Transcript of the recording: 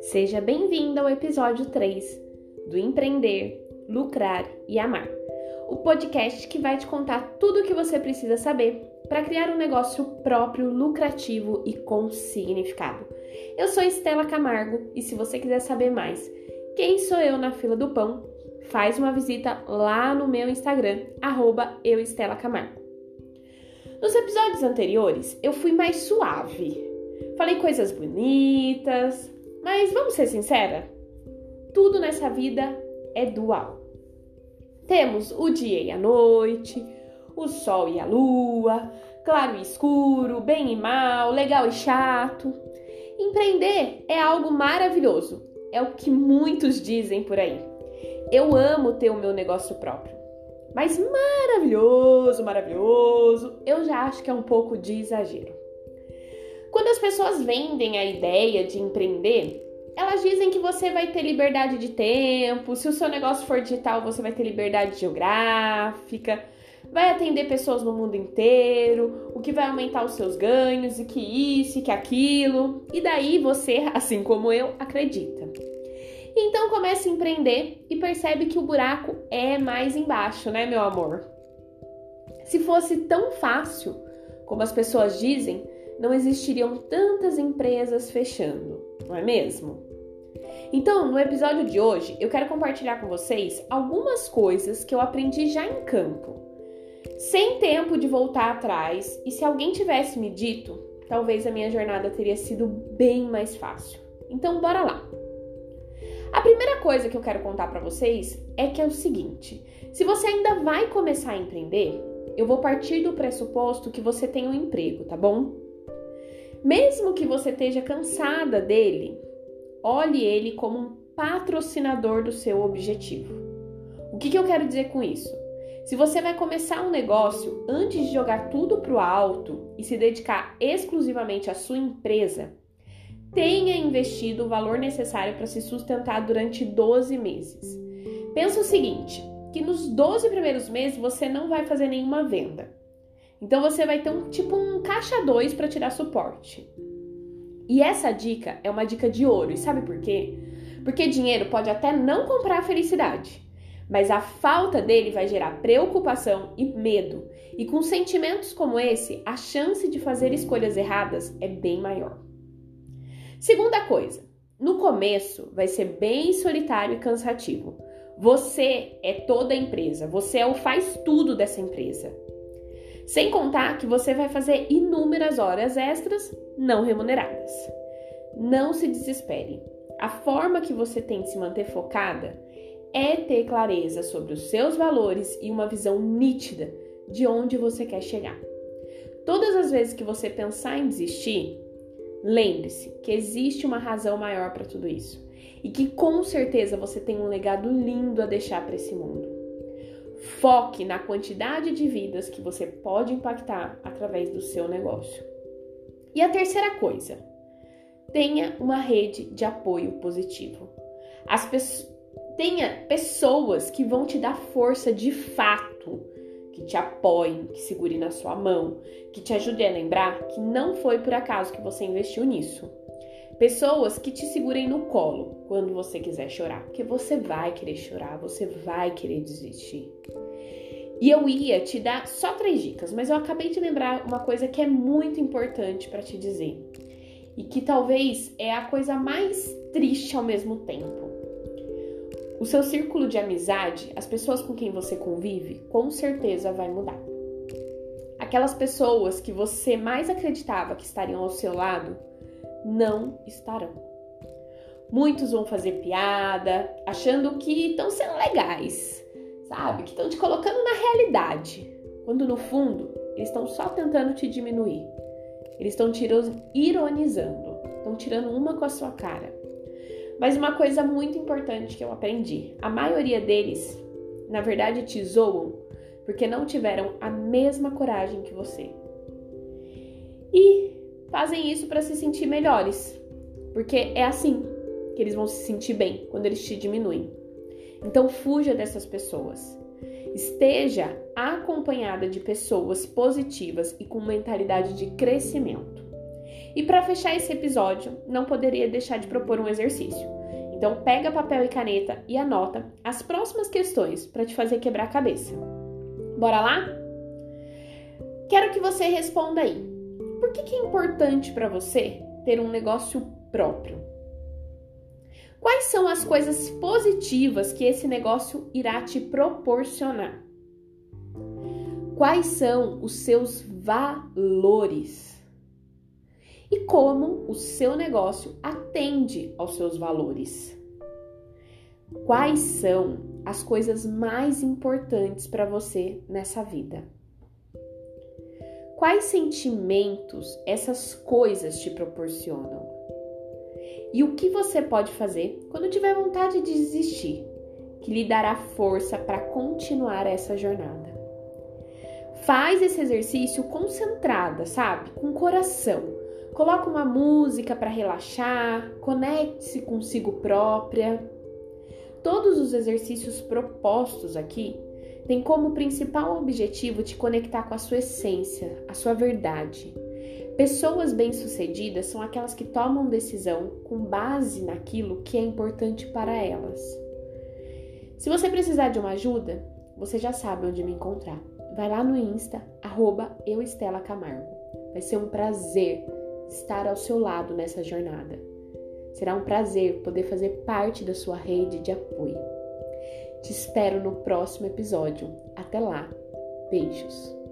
Seja bem-vindo ao episódio 3 do Empreender, Lucrar e Amar. O podcast que vai te contar tudo o que você precisa saber para criar um negócio próprio, lucrativo e com significado. Eu sou Estela Camargo e se você quiser saber mais quem sou eu na fila do pão, faz uma visita lá no meu Instagram, arroba euestelacamargo. Nos episódios anteriores, eu fui mais suave. Falei coisas bonitas, mas vamos ser sincera? Tudo nessa vida é dual. Temos o dia e a noite, o sol e a lua, claro e escuro, bem e mal, legal e chato. Empreender é algo maravilhoso, é o que muitos dizem por aí. Eu amo ter o meu negócio próprio. Mas maravilhoso, maravilhoso, eu já acho que é um pouco de exagero. Quando as pessoas vendem a ideia de empreender, elas dizem que você vai ter liberdade de tempo, se o seu negócio for digital, você vai ter liberdade geográfica, vai atender pessoas no mundo inteiro, o que vai aumentar os seus ganhos e que isso e que aquilo. E daí você, assim como eu, acredita. Então começa a empreender e percebe que o buraco é mais embaixo, né, meu amor? Se fosse tão fácil, como as pessoas dizem, não existiriam tantas empresas fechando, não é mesmo? Então, no episódio de hoje, eu quero compartilhar com vocês algumas coisas que eu aprendi já em campo, sem tempo de voltar atrás, e se alguém tivesse me dito, talvez a minha jornada teria sido bem mais fácil. Então, bora lá. A primeira coisa que eu quero contar para vocês é que é o seguinte: se você ainda vai começar a empreender, eu vou partir do pressuposto que você tem um emprego, tá bom? Mesmo que você esteja cansada dele, olhe ele como um patrocinador do seu objetivo. O que, que eu quero dizer com isso? Se você vai começar um negócio antes de jogar tudo para o alto e se dedicar exclusivamente à sua empresa, tenha investido o valor necessário para se sustentar durante 12 meses. Pensa o seguinte, que nos 12 primeiros meses você não vai fazer nenhuma venda. Então você vai ter um tipo um caixa 2 para tirar suporte. E essa dica é uma dica de ouro, e sabe por quê? Porque dinheiro pode até não comprar a felicidade, mas a falta dele vai gerar preocupação e medo. E com sentimentos como esse, a chance de fazer escolhas erradas é bem maior. Segunda coisa, no começo vai ser bem solitário e cansativo. Você é toda a empresa, você é o faz tudo dessa empresa. Sem contar que você vai fazer inúmeras horas extras não remuneradas. Não se desespere. A forma que você tem de se manter focada é ter clareza sobre os seus valores e uma visão nítida de onde você quer chegar. Todas as vezes que você pensar em desistir, lembre-se que existe uma razão maior para tudo isso e que com certeza você tem um legado lindo a deixar para esse mundo. Foque na quantidade de vidas que você pode impactar através do seu negócio. E a terceira coisa, tenha uma rede de apoio positivo. As pe tenha pessoas que vão te dar força de fato, que te apoiem, que segurem na sua mão, que te ajudem a lembrar que não foi por acaso que você investiu nisso. Pessoas que te segurem no colo quando você quiser chorar, porque você vai querer chorar, você vai querer desistir. E eu ia te dar só três dicas, mas eu acabei de lembrar uma coisa que é muito importante para te dizer e que talvez é a coisa mais triste ao mesmo tempo. O seu círculo de amizade, as pessoas com quem você convive, com certeza vai mudar. Aquelas pessoas que você mais acreditava que estariam ao seu lado, não estarão. Muitos vão fazer piada, achando que estão sendo legais, sabe? Que estão te colocando na realidade, quando no fundo eles estão só tentando te diminuir. Eles estão ironizando, estão tirando uma com a sua cara. Mas uma coisa muito importante que eu aprendi: a maioria deles, na verdade, te zoam porque não tiveram a mesma coragem que você. E fazem isso para se sentir melhores, porque é assim que eles vão se sentir bem quando eles te diminuem. Então fuja dessas pessoas. Esteja acompanhada de pessoas positivas e com mentalidade de crescimento. E para fechar esse episódio, não poderia deixar de propor um exercício. Então pega papel e caneta e anota as próximas questões para te fazer quebrar a cabeça. Bora lá? Quero que você responda aí. Por que, que é importante para você ter um negócio próprio? Quais são as coisas positivas que esse negócio irá te proporcionar? Quais são os seus valores? E como o seu negócio atende aos seus valores. Quais são as coisas mais importantes para você nessa vida? Quais sentimentos essas coisas te proporcionam? E o que você pode fazer quando tiver vontade de desistir, que lhe dará força para continuar essa jornada? Faz esse exercício concentrada, sabe? Com coração Coloque uma música para relaxar, conecte-se consigo própria. Todos os exercícios propostos aqui têm como principal objetivo te conectar com a sua essência, a sua verdade. Pessoas bem-sucedidas são aquelas que tomam decisão com base naquilo que é importante para elas. Se você precisar de uma ajuda, você já sabe onde me encontrar. Vai lá no Insta, arroba Camargo. Vai ser um prazer estar ao seu lado nessa jornada. Será um prazer poder fazer parte da sua rede de apoio. Te espero no próximo episódio. Até lá. Beijos.